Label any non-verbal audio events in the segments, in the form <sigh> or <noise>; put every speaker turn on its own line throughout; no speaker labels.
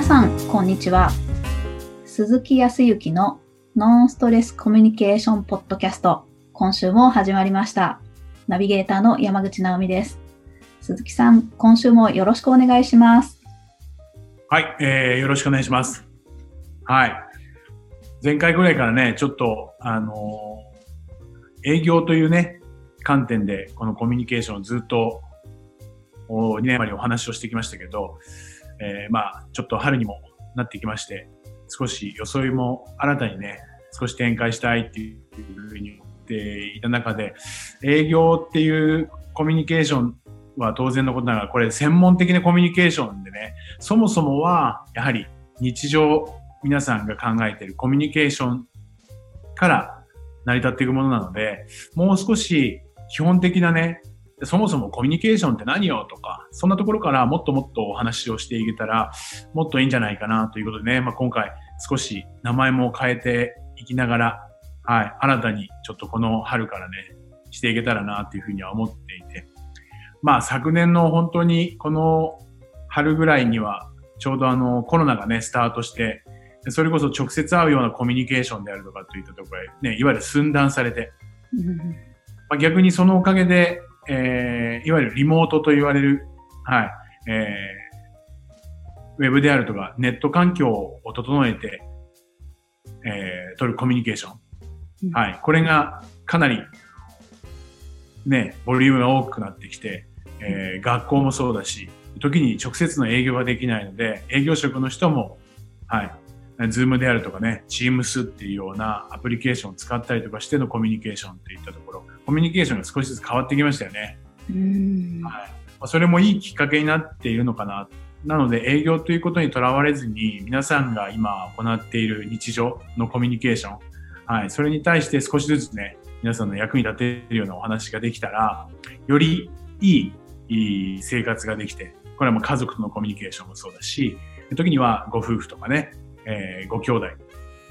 皆さん、こんにちは。鈴木康之のノンストレスコミュニケーションポッドキャスト、今週も始まりました。ナビゲーターの山口直美です。鈴木さん、今週もよろしくお願いします。
はい、えー、よろしくお願いします。はい。前回ぐらいからね、ちょっと、あのー営業というね、観点で、このコミュニケーションをずっと、お2年前にお話をしてきましたけど、えーまあ、ちょっと春にもなってきまして、少し装いも新たにね、少し展開したいっていうふうに言っていた中で、営業っていうコミュニケーションは当然のことながら、これ専門的なコミュニケーションでね、そもそもは、やはり日常皆さんが考えているコミュニケーションから成り立っていくものなので、もう少し基本的なね、そもそもコミュニケーションって何よとか、そんなところからもっともっとお話をしていけたら、もっといいんじゃないかなということでね、まあ、今回少し名前も変えていきながら、はい、新たにちょっとこの春からね、していけたらなというふうには思っていて、まあ昨年の本当にこの春ぐらいには、ちょうどあのコロナがね、スタートして、でそれこそ直接会うようなコミュニケーションであるとかといったところへ、ね、いわゆる寸断されて、まあ、逆にそのおかげで、えー、いわゆるリモートと言われる、はい、えー、ウェブであるとか、ネット環境を整えて、えー、取るコミュニケーション。はい、これがかなり、ね、ボリュームが多くなってきて、えー、学校もそうだし、時に直接の営業ができないので、営業職の人も、はい、 Zoom であるとかね、Teams っていうようなアプリケーションを使ったりとかしてのコミュニケーションっていったところ、コミュニケーションが少しずつ変わってきましたよね。
うん
はい。まあそれもいいきっかけになっているのかな。なので営業ということにとらわれずに、皆さんが今行っている日常のコミュニケーション、はい。それに対して少しずつね、皆さんの役に立てるようなお話ができたら、よりいいいい生活ができて、これはもう家族とのコミュニケーションもそうだし、時にはご夫婦とかね、えーご兄弟、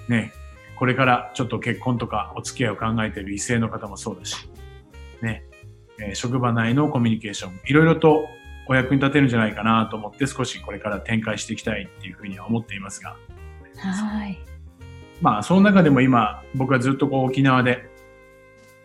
ね、これからちょっと結婚とかお付き合いを考えている異性の方もそうだし、ね、えー職場内のコミュニケーション、いろいろとお役に立てるんじゃないかなと思って少しこれから展開していきたいっていうふうには思っていますが、
はい。
まあその中でも今僕はずっとこう沖縄で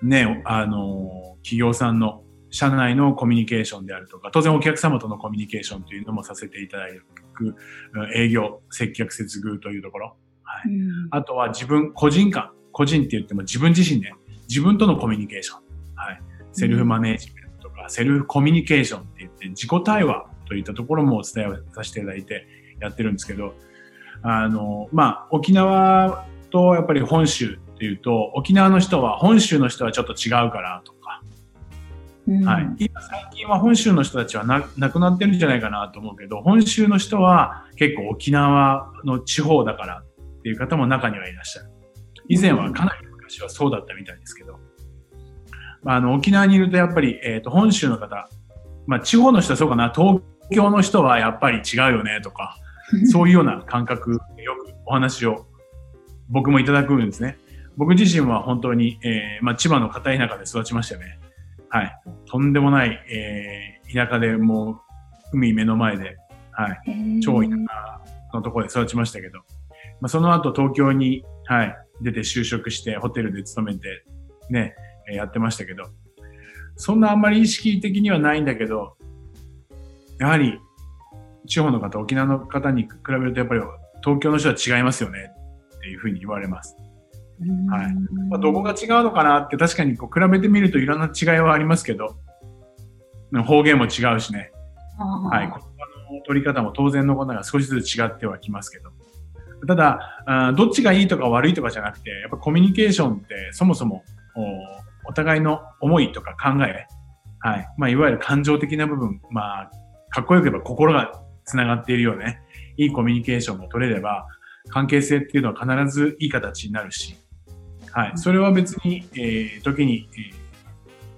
ね、あの、企業さんの社内のコミュニケーションであるとか、当然お客様とのコミュニケーションというのもさせていただく、うん営業、接客接遇というところ。はい。
うん
あとは自分、個人間、個人って言っても自分自身で、自分とのコミュニケーション。はい。セルフマネージメントとか、セルフコミュニケーションって言って、自己対話といったところもお伝えさせていただいてやってるんですけど、あの、まあ、沖縄とやっぱり本州っていうと、沖縄の人は本州の人はちょっと違うからとか、
うん
はい。今最近は本州の人たちはななくなってるんじゃないかなと思うけど、本州の人は結構沖縄の地方だからっていう方も中にはいらっしゃる。以前はかなり昔はそうだったみたいですけど、まあ、あの沖縄にいるとやっぱり、えー、と本州の方、まあ、地方の人はそうかな、東京の人はやっぱり違うよねとか、<laughs> そういうような感覚でよくお話を僕もいただくんですね。僕自身は本当に、えーまあ、千葉の片田舎で育ちましたよね。はい。とんでもない、えー田舎でもう海目の前で、はい。超田舎のところで育ちましたけど、まあ、その後東京に、はい、出て就職してホテルで勤めて、ね、えーやってましたけど、そんなあんまり意識的にはないんだけど、やはり地方の方、沖縄の方に比べるとやっぱり東京の人は違いますよねっていうふうに言われます。
うん
はい。まあ、どこが違うのかなって確かにこう比べてみるといろんな違いはありますけど、方言も違うしね、
あ
はい、言葉の取り方も当然のことが少しずつ違ってはきますけど。ただ、どっちがいいとか悪いとかじゃなくて、やっぱコミュニケーションってそもそもおお互いの思いとか考え、はい。まあ、いわゆる感情的な部分、まあ、かっこよく言えば心が繋がっているようね、いいコミュニケーションが取れれば、関係性っていうのは必ずいい形になるし、はい。それは別に、えー時に、えー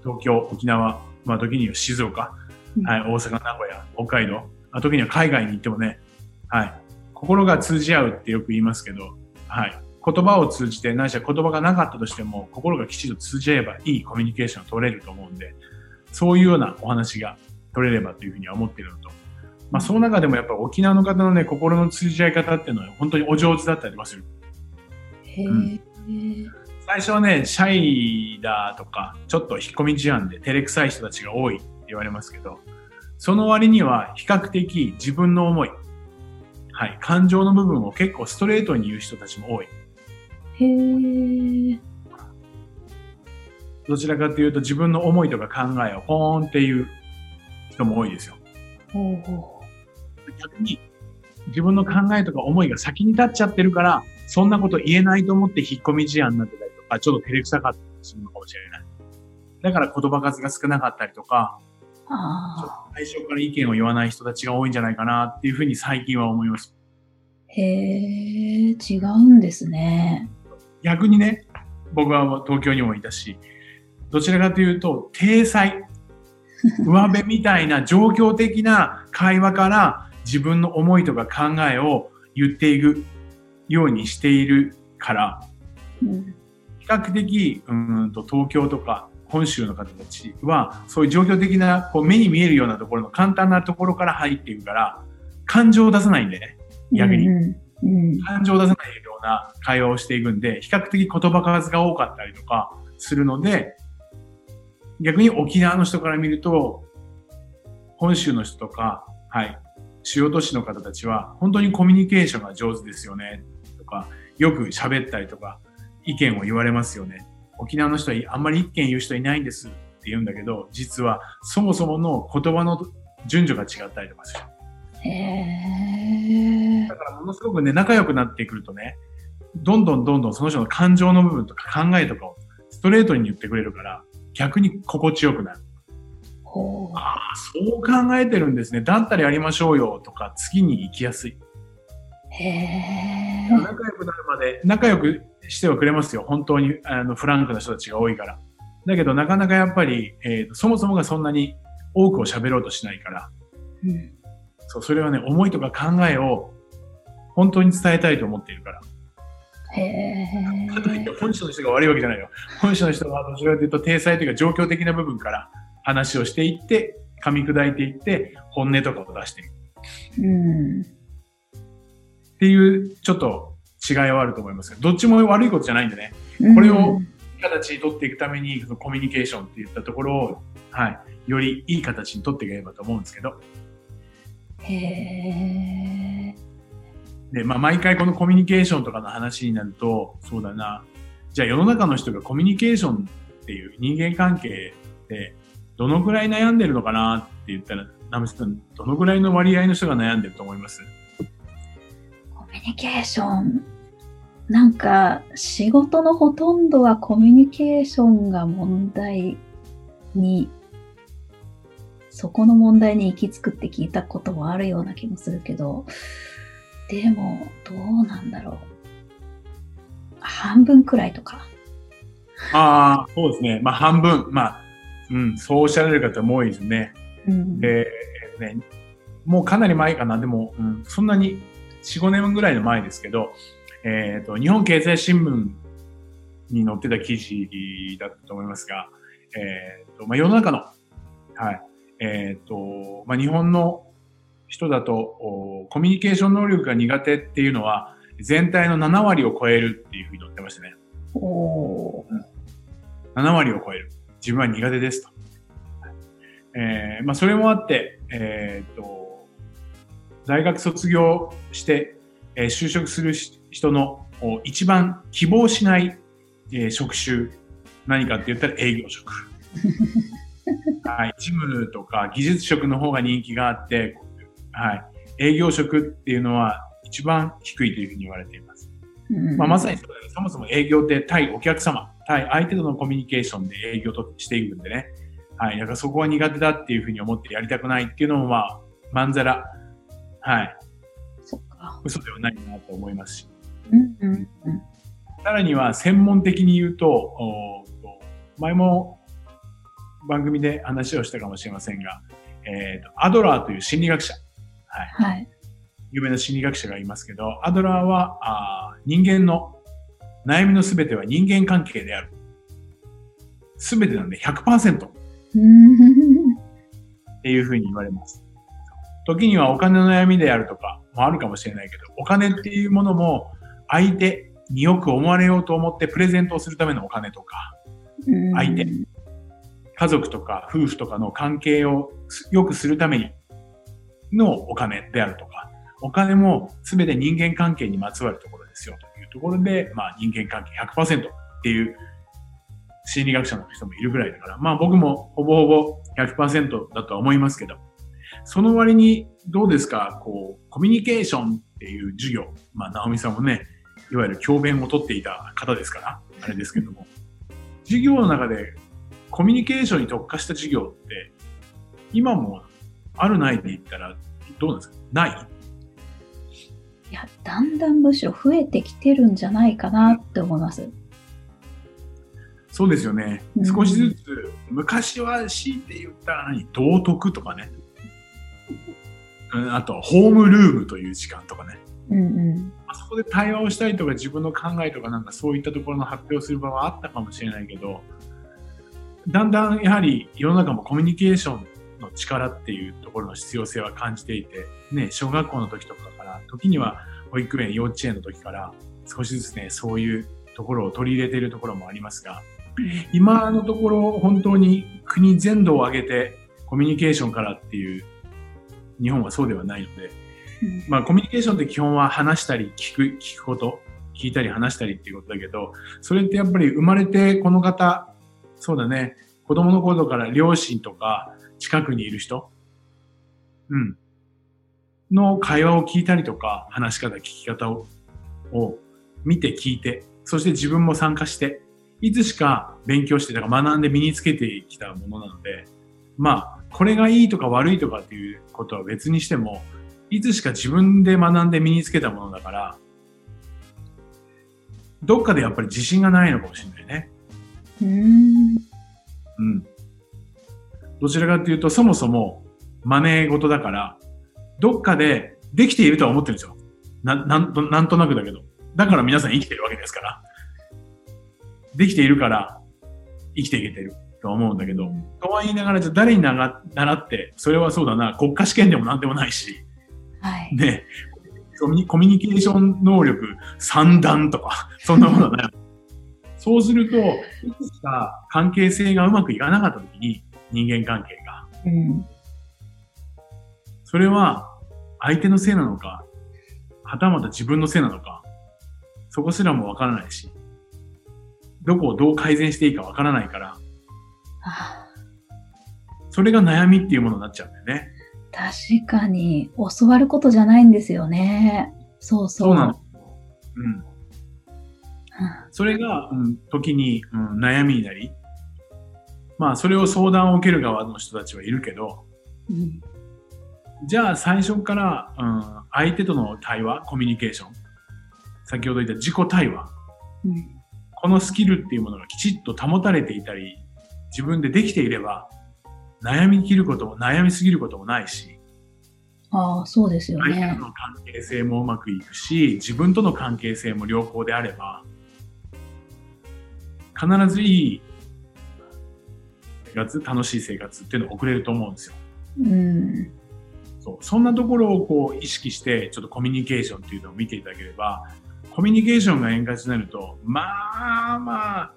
東京、沖縄、まあ、時には静岡、はい、大阪、名古屋、北海道、あ時には海外に行ってもね、はい、心が通じ合うってよく言いますけど、はい、言葉を通じて、ないしは言葉がなかったとしても、心がきちんと通じ合えばいいコミュニケーションを取れると思うんで、そういうようなお話が取れればというふうには思っているのと、まあ、その中でもやっぱ沖縄の方のね、心の通じ合い方っていうのは本当にお上手だったりはする。
へえ、
うん最初はね、シャイだとか、ちょっと引っ込み思案で照れくさい人たちが多いって言われますけど、その割には比較的自分の思い、はい、感情の部分を結構ストレートに言う人たちも多い。
へえ。
どちらかというと自分の思いとか考えをポーンっていう人も多いですよ。
ほうほ
逆に自分の考えとか思いが先に立っちゃってるから、そんなこと言えないと思って引っ込み思案になってたりとか、ちょっと照れくさかったりするのかもしれない。だから言葉数が少なかったりとか、
あ。
最初から意見を言わない人たちが多いんじゃないかなっていうふうに最近は思います。
へえ、違うんですね。
逆にね、僕は東京にもいたし、どちらかというと、体裁、<laughs> 上辺みたいな状況的な会話から自分の思いとか考えを言っていくようにしているから、
うん。
比較的、うーんと東京とか本州の方たちは、そういう状況的な、こう目に見えるようなところの簡単なところから入っていくから、感情を出さないんでね、逆に。
うんうん。
感情を出さないような会話をしていくんで、比較的言葉数が多かったりとかするので、逆に沖縄の人から見ると、本州の人とか、はい、主要都市の方たちは、本当にコミュニケーションが上手ですよね、とか、よく喋ったりとか、意見を言われますよね。沖縄の人はあんまり意見言う人いないんですって言うんだけど、実はそもそもの言葉の順序が違ったりとかする。
へえ
だ。からものすごくね、仲良くなってくるとね、どんどんどんどんその人の感情の部分とか考えとかをストレートに言ってくれるから、逆に心地よくなる。ああ、そう考えてるんですね。だったらやりましょうよとか、次に行きやすい。
へえ。
仲良くなるまで、仲良くしてはくれますよ。本当にあのフランクな人たちが多いから。だけど、なかなかやっぱり、えーとそもそもがそんなに多くを喋ろうとしないから、
うん。
そう、それはね、思いとか考えを本当に伝えたいと思っているから。かといって本州の人が悪いわけじゃないよ。本州の人はどちらかというと、体裁というか状況的な部分から話をしていって、噛み砕いていって、本音とかを出していく。
うん。
っていう、ちょっと違いはあると思いますけど、どっちも悪いことじゃないんでね、
うん
これをいい形に取っていくために、そのコミュニケーションっていったところを、はい、よりいい形に取っていければと思うんですけど、
へえ。
で、まあ、毎回このコミュニケーションとかの話になると、そうだな、じゃあ世の中の人がコミュニケーションっていう人間関係で、どのぐらい悩んでるのかなって言ったら、ナムさん、どのぐらいの割合の人が悩んでると思います？
コミュニケーション。なんか、仕事のほとんどはコミュニケーションが問題に、そこの問題に行き着くって聞いたこともあるような気もするけど、でも、どうなんだろう。半分くらいとか。
ああ、そうですね。まあ、半分。まあ、うん、そうおっしゃられる方も多いですね。
うん。
で、えーね、もうかなり前かな。でも、うん、そんなに4、5年ぐらいの前ですけど、えっ、と、日本経済新聞に載ってた記事だったと思いますが、えっ、と、まあ、世の中の、はい、えっ、と、まあ、日本の人だと、おコミュニケーション能力が苦手っていうのは、全体の7割を超えるっていうふうに載ってましたね。
おー
7割を超える。自分は苦手ですと。えーまあ、それもあって、えーっと、大学卒業して、えー就職するし人のお一番希望しない、えー職種、何かって言ったら営業職。<laughs> はい、事務とか技術職の方が人気があって、はい、営業職っていうのは一番低いというふうに言われています。
うん
まあ、まさにそそもそも営業って対お客様、対相手とのコミュニケーションで営業としていくんでね。はい。だからそこは苦手だっていうふうに思ってやりたくないっていうのも、まあ、まんざら、はい。
そっか。
嘘ではないなと思いますし。
うんうんうん。
さらには専門的に言うと、お前も番組で話をしたかもしれませんが、えーと、アドラーという心理学者、はい。
はい。
有名な心理学者がいますけど、アドラーはあー人間の悩みのすべては人間関係である。すべてなんで100%っ
うん
ていうふうに言われます。時にはお金の悩みであるとかもあるかもしれないけど、お金っていうものも相手によく思われようと思ってプレゼントをするためのお金とか、相手家族とか夫婦とかの関係を良くするためにのお金であるとか、お金も全て人間関係にまつわるところですよというところで、まあ人間関係100%っていう心理学者の人もいるぐらいだから、まあ僕もほぼほぼ100%だとは思いますけど、その割にどうですか、こう、コミュニケーションっていう授業、まあ直美さんもね、いわゆる教鞭を取っていた方ですから、あれですけども、授業の中でコミュニケーションに特化した授業って、今もあるないで言ったらどうなんですか？ない？
いや、だんだんむしろ増えてきてるんじゃないかなって思います。
そうですよね。少しずつ、昔は強いて言ったら何道徳とかね。あと、ホームルームという時間とかね。
うんうん、
あそこで対話をしたりとか自分の考えとかなんかそういったところの発表する場はあったかもしれないけど、だんだんやはり世の中もコミュニケーションの力っていうところの必要性は感じていて、ね、小学校の時とかから、時には保育園、幼稚園の時から少しずつね、そういうところを取り入れているところもありますが、今のところ本当に国全土を挙げてコミュニケーションからっていう日本はそうではないので、まあコミュニケーションって基本は話したり聞く、聞くこと、聞いたり話したりっていうことだけど、それってやっぱり生まれてこの方、そうだね、子供の頃から両親とか近くにいる人、うん、の会話を聞いたりとか、話し方、聞き方をを見て聞いて、そして自分も参加して、いつしか勉強して、だから学んで身につけてきたものなので、まあ、これがいいとか悪いとかっていうことは別にしても、いつしか自分で学んで身につけたものだから、どっかでやっぱり自信がないのかもしれないね。
うん。
うん。どちらかというと、そもそも真似事だから、どっかでできているとは思ってるんですよ。な、なんと、なんとなくだけど。だから皆さん生きてるわけですから。できているから生きていけてると思うんだけど、とは言いながら、じゃ誰に習って、それはそうだな、国家試験でもなんでもないし、
はい、
ね、コミュニケーション能力三段とか、そんなものだね。<laughs> そうすると、いくつか関係性がうまくいかなかったときに、人間関係が。
うん、
それは、相手のせいなのか、はたまた自分のせいなのか、そこすらもわからないし、どこをどう改善していいかわからないから、それが悩みっていうものになっちゃうんだよね。
確かに、教わることじゃないんですよね。そうそう。
そうなの。うん。それが、うん、時に、うん、悩みになり、まあ、それを相談を受ける側の人たちはいるけど、
うん、
じゃあ最初から、うん、相手との対話、コミュニケーション、先ほど言った自己対話、
うん、
このスキルっていうものがきちっと保たれていたり、自分でできていれば、悩みきることも、悩みすぎることもないし、
ああ、そうですよね。
相手との関係性もうまくいくし、自分との関係性も良好であれば、必ずいい生活、楽しい生活っていうのを送れると思うんですよ。
うん。
そう。そんなところをこう意識して、ちょっとコミュニケーションっていうのを見ていただければ、コミュニケーションが円滑になると、まあまあ、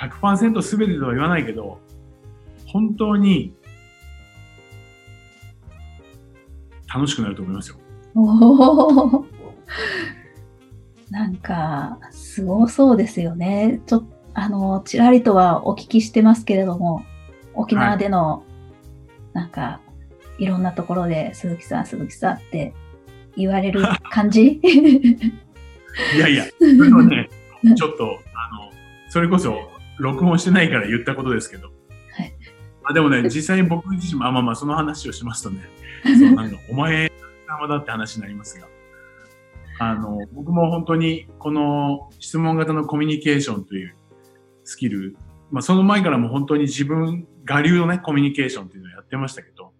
100%全てとは言わないけど、本当に楽しくなると思いますよ。
お <laughs> なんか、すごそうですよね。ちょっと、あの、ちらりとはお聞きしてますけれども、沖縄での、はい、なんか、いろんなところで、鈴木さん、鈴木さんって言われる <laughs> 感じ？
いやいや、<laughs> それはね、ちょっと、あの、それこそ、録音してないから言ったことですけど。
はい。
あでもね、実際に僕自身も、あまあまあ、その話をしますとね、<laughs> そうなんかお前様だって話になりますが、あの、僕も本当にこの質問型のコミュニケーションというスキル、まあその前からも本当に自分、我流のね、コミュニケーションっていうのをやってましたけど、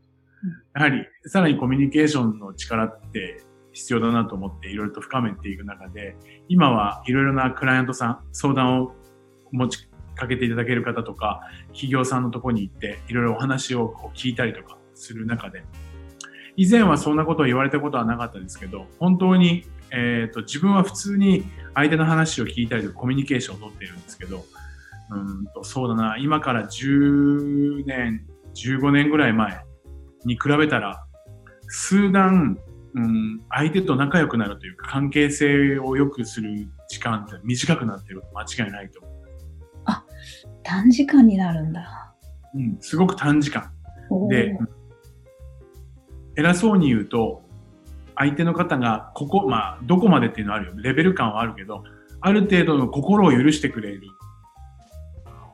やはりさらにコミュニケーションの力って必要だなと思っていろいろと深めていく中で、今はいろいろなクライアントさん、相談を持ちかけていただける方とか、企業さんのところに行っていろいろお話をこう聞いたりとかする中で、以前はそんなことを言われたことはなかったですけど、本当に、えっ、と、自分は普通に相手の話を聞いたりとかコミュニケーションを取っているんですけど、うんと、そうだな、今から10年、15年ぐらい前に比べたら、数段、うん、相手と仲良くなるというか、関係性を良くする時間って短くなってる間違いないと思う。
あ、短時間になるんだ。
うん、すごく短時間。で、偉そうに言うと、相手の方が、ここ、まあ、どこまでっていうのはあるよ。レベル感はあるけど、ある程度の心を許してくれる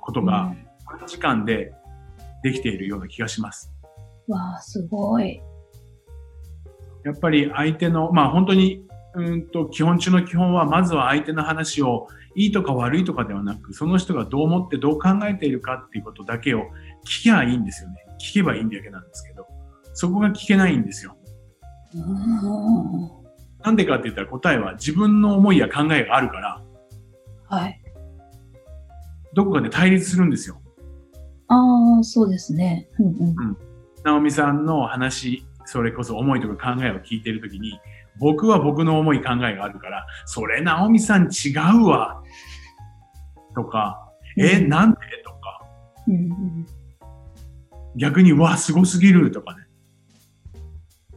ことが、短時間でできているような気がします。
わあ、すごい。
やっぱり相手の、まあ本当に、うんと、基本中の基本は、まずは相手の話を、いいとか悪いとかではなく、その人がどう思ってどう考えているかっていうことだけを聞きゃいいんですよね。聞けばいいんだけなんですけど、そこが聞けないんですよ。なんでかって言ったら答えは自分の思いや考えがあるから、
はい。
どこかで対立するんですよ。
ああ、そうですね。うんうん。うん。
直美さんの話、それこそ思いとか考えを聞いてるときに、僕は僕の思い考えがあるから、それ直美さん違うわ。とか、うん、え、なんでとか、うんうん、逆に、わ、すごすぎるとかね。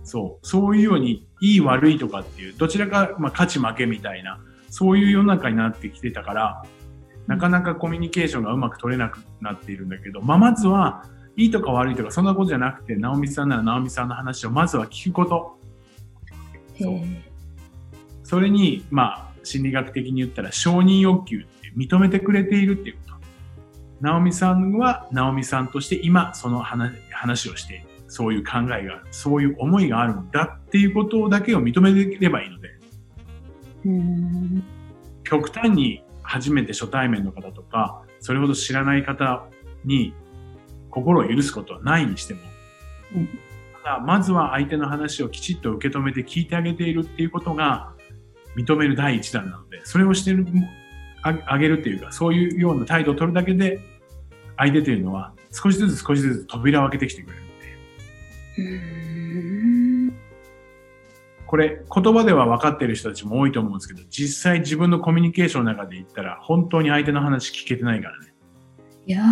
そう。そういうように、いい悪いとかっていう、どちらか、まあ、勝ち負けみたいな、そういう世の中になってきてたから、なかなかコミュニケーションがうまく取れなくなっているんだけど、まあ、まずは、いいとか悪いとか、そんなことじゃなくて、直美さんなら直美さんの話をまずは聞くこと。そう。それに、まあ、心理学的に言ったら承認欲求って認めてくれているっていうこと。直美さんは直美さんとして今その話をしている。そういう考えがある。そういう思いがあるんだっていうことだけを認めればいいので。極端に初めて初対面の方とか、それほど知らない方に心を許すことはないにしても、うん、ただまずは相手の話をきちっと受け止めて聞いてあげているっていうことが認める第一弾なので、それをしてる、あげるっていうか、そういうような態度を取るだけで、相手というのは少しずつ少しずつ扉を開けてきてくれるんで。これ、言葉では分かってる人たちも多いと思うんですけど、実際自分のコミュニケーションの中で言ったら、本当に相手の話聞けてないからね。
いや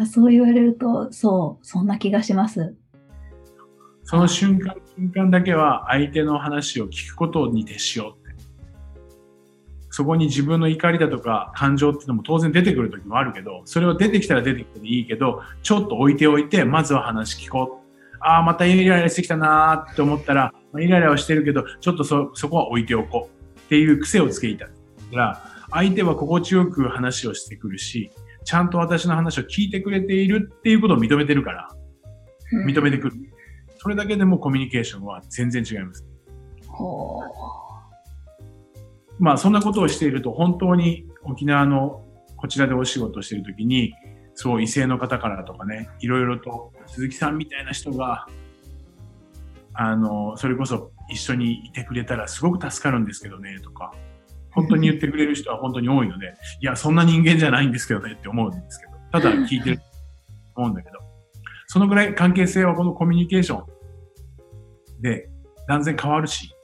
ー、そう言われると、そう、そんな気がします。
その瞬間、瞬間だけは相手の話を聞くことに徹しようって。そこに自分の怒りだとか感情っていうのも当然出てくる時もあるけど、それを出てきたら出てきていいけど、ちょっと置いておいて、まずは話聞こう。ああ、またイライラしてきたなーって思ったら、イライラはしてるけど、ちょっとそ、そこは置いておこうっていう癖をつけたら、相手は心地よく話をしてくるし、ちゃんと私の話を聞いてくれているっていうことを認めてるから、認めてくる。それだけでもコミュニケーションは全然違います。まあそんなことをしていると本当に沖縄のこちらでお仕事しているときに、そう異性の方からとかね、いろいろと鈴木さんみたいな人が、あの、それこそ一緒にいてくれたらすごく助かるんですけどね、とか、本当に言ってくれる人は本当に多いので、<laughs> いや、そんな人間じゃないんですけどねって思うんですけど、ただ聞いてると思うんだけど、そのぐらい関係性はこのコミュニケーションで断然変わるし、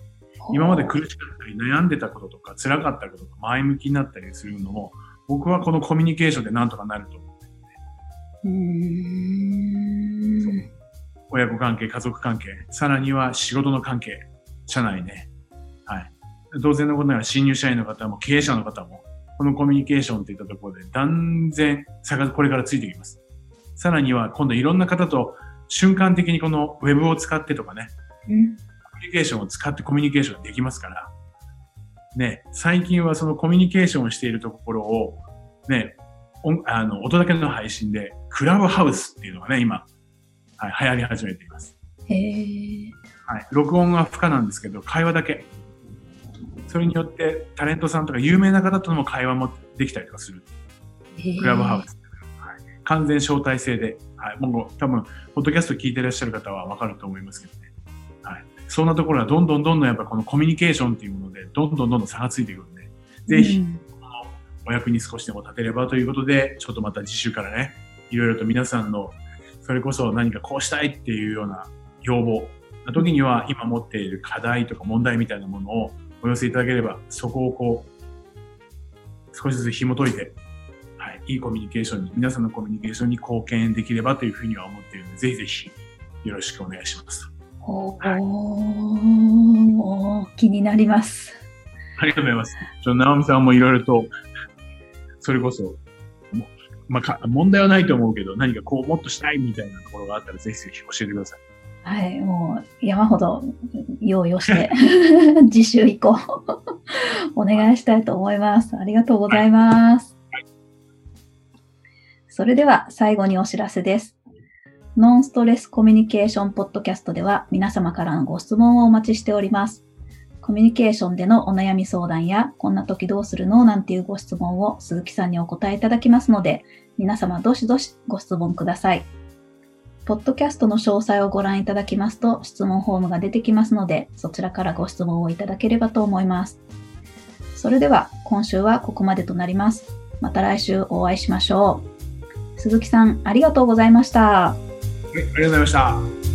今まで苦しかったり悩んでたこととか辛かったことが前向きになったりするのも、僕はこのコミュニケーションでなんとかなると思ってるんで。親子関係、家族関係、さらには仕事の関係、社内ね。はい。当然のことながら新入社員の方も経営者の方も、このコミュニケーションといったところで断然差がこれからついてきます。さらには今度いろんな方と瞬間的にこのウェブを使ってとかね、コミュニケーションを使ってコミュニケーションできますから、ね、最近はそのコミュニケーションをしているところを、ね、あの、音だけの配信で、クラブハウスっていうのがね、今、はい、流行り始めています。
へー。
はい。録音は不可なんですけど、会話だけ。それによってタレントさんとか有名な方との会話もできたりとかする。クラブハウス。はい、完全招待制で、はい、もう多分、ポッドキャスト聞いてらっしゃる方はわかると思いますけどね。はい。そんなところはどんどんどんどんやっぱこのコミュニケーションっていうもので、どんどんどんどん差がついてくるんで、ぜひ、お役に少しでも立てればということで、ちょっとまた次週からね、いろいろと皆さんの、それこそ何かこうしたいっていうような要望、時には今持っている課題とか問題みたいなものをお寄せいただければ、そこをこう、少しずつ紐解いて、はい、いいコミュニケーションに、皆さんのコミュニケーションに貢献できればというふうには思っているので、ぜひぜひよろしくお願いします。
おはい、気になります。
ありがとうございます。ちょ、直美さんもいろいろと、それこそ、まあ、問題はないと思うけど、何かこう、もっとしたいみたいなところがあったら、ぜひぜひ教えてください。
はい、もう山ほど用意をして次週以降お願いしたいと思います。ありがとうございます。それでは最後にお知らせです。ノンストレスコミュニケーションポッドキャストでは皆様からのご質問をお待ちしております。コミュニケーションでのお悩み相談や、こんな時どうするの？なんていうご質問を鈴木さんにお答えいただきますので、皆様どしどしご質問ください。ポッドキャストの詳細をご覧いただきますと、質問フォームが出てきますので、そちらからご質問をいただければと思います。それでは、今週はここまでとなります。また来週お会いしましょう。鈴木さん、ありがとうございました。
ありがとうございました。